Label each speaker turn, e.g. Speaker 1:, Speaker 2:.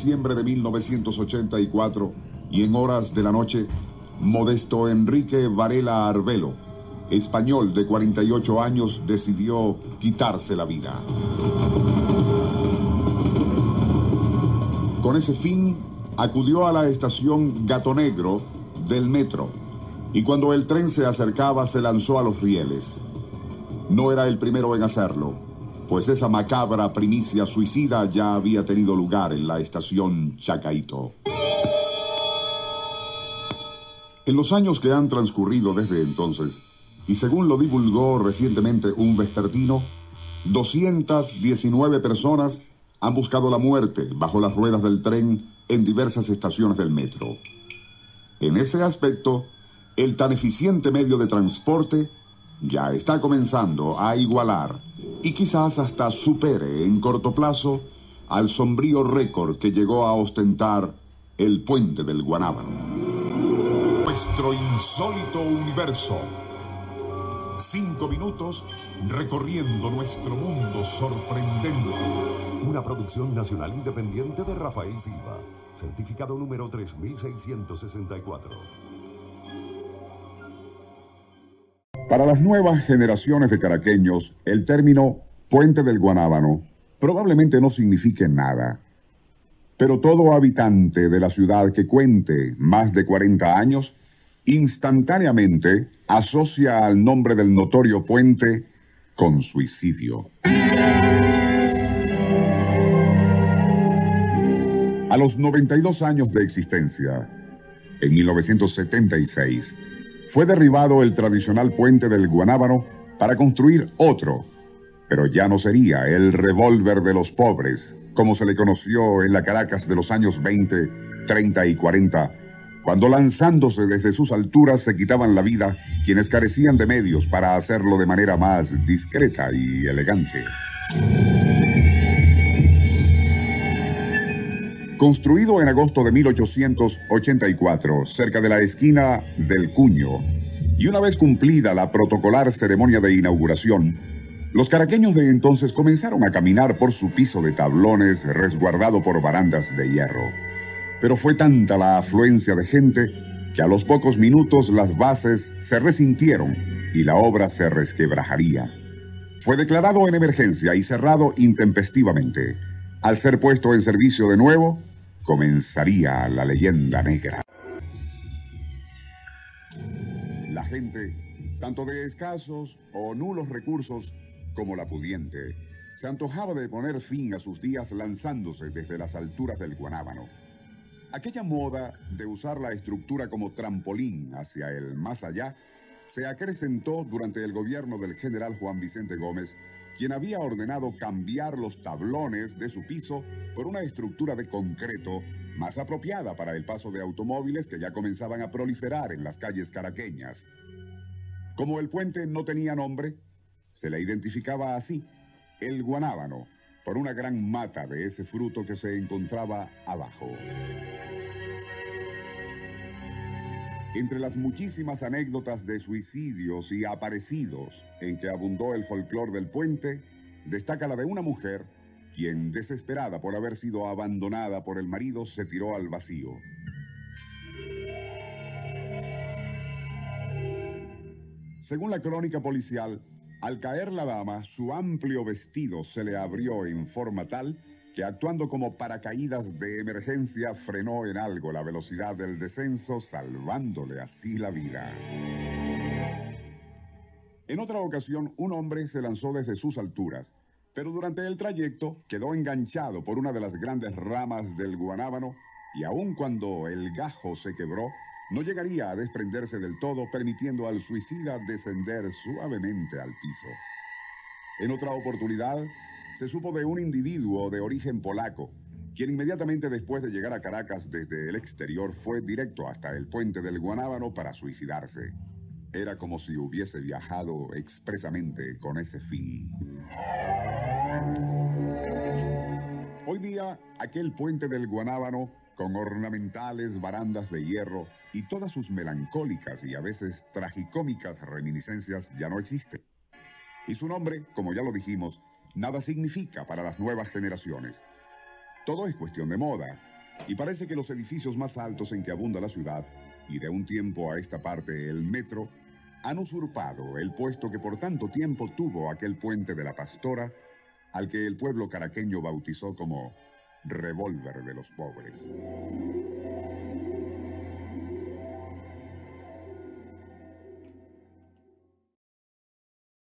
Speaker 1: diciembre de 1984 y en horas de la noche, Modesto Enrique Varela Arbelo, español de 48 años, decidió quitarse la vida. Con ese fin, acudió a la estación Gato Negro del metro y cuando el tren se acercaba se lanzó a los rieles. No era el primero en hacerlo, pues esa macabra primicia suicida ya había tenido lugar en la estación Chacaito. En los años que han transcurrido desde entonces, y según lo divulgó recientemente un vespertino, 219 personas han buscado la muerte bajo las ruedas del tren en diversas estaciones del metro. En ese aspecto, el tan eficiente medio de transporte ya está comenzando a igualar y quizás hasta supere en corto plazo al sombrío récord que llegó a ostentar el puente del Guanábano. Nuestro insólito universo. Cinco minutos recorriendo nuestro mundo sorprendente.
Speaker 2: Una producción nacional independiente de Rafael Silva. Certificado número 3664.
Speaker 1: Para las nuevas generaciones de caraqueños, el término puente del Guanábano probablemente no signifique nada. Pero todo habitante de la ciudad que cuente más de 40 años, instantáneamente asocia al nombre del notorio puente con suicidio. A los 92 años de existencia, en 1976, fue derribado el tradicional puente del Guanábano para construir otro, pero ya no sería el revólver de los pobres, como se le conoció en la Caracas de los años 20, 30 y 40, cuando lanzándose desde sus alturas se quitaban la vida quienes carecían de medios para hacerlo de manera más discreta y elegante. Construido en agosto de 1884, cerca de la esquina del Cuño, y una vez cumplida la protocolar ceremonia de inauguración, los caraqueños de entonces comenzaron a caminar por su piso de tablones resguardado por barandas de hierro. Pero fue tanta la afluencia de gente que a los pocos minutos las bases se resintieron y la obra se resquebrajaría. Fue declarado en emergencia y cerrado intempestivamente. Al ser puesto en servicio de nuevo, comenzaría la leyenda negra. La gente, tanto de escasos o nulos recursos como la pudiente, se antojaba de poner fin a sus días lanzándose desde las alturas del Guanábano. Aquella moda de usar la estructura como trampolín hacia el más allá se acrecentó durante el gobierno del general Juan Vicente Gómez quien había ordenado cambiar los tablones de su piso por una estructura de concreto más apropiada para el paso de automóviles que ya comenzaban a proliferar en las calles caraqueñas. Como el puente no tenía nombre, se le identificaba así, el guanábano, por una gran mata de ese fruto que se encontraba abajo. Entre las muchísimas anécdotas de suicidios y aparecidos en que abundó el folclor del puente, destaca la de una mujer quien, desesperada por haber sido abandonada por el marido, se tiró al vacío. Según la crónica policial, al caer la dama, su amplio vestido se le abrió en forma tal que actuando como paracaídas de emergencia frenó en algo la velocidad del descenso, salvándole así la vida. En otra ocasión, un hombre se lanzó desde sus alturas, pero durante el trayecto quedó enganchado por una de las grandes ramas del guanábano y aun cuando el gajo se quebró, no llegaría a desprenderse del todo, permitiendo al suicida descender suavemente al piso. En otra oportunidad, se supo de un individuo de origen polaco, quien inmediatamente después de llegar a Caracas desde el exterior fue directo hasta el puente del Guanábano para suicidarse. Era como si hubiese viajado expresamente con ese fin. Hoy día, aquel puente del Guanábano, con ornamentales barandas de hierro y todas sus melancólicas y a veces tragicómicas reminiscencias, ya no existe. Y su nombre, como ya lo dijimos, nada significa para las nuevas generaciones. Todo es cuestión de moda, Y parece que los edificios más altos en que abunda la ciudad, y de un tiempo a esta parte el metro, han usurpado el puesto que por tanto tiempo tuvo aquel puente de la Pastora, al que el pueblo caraqueño bautizó como revólver de los pobres.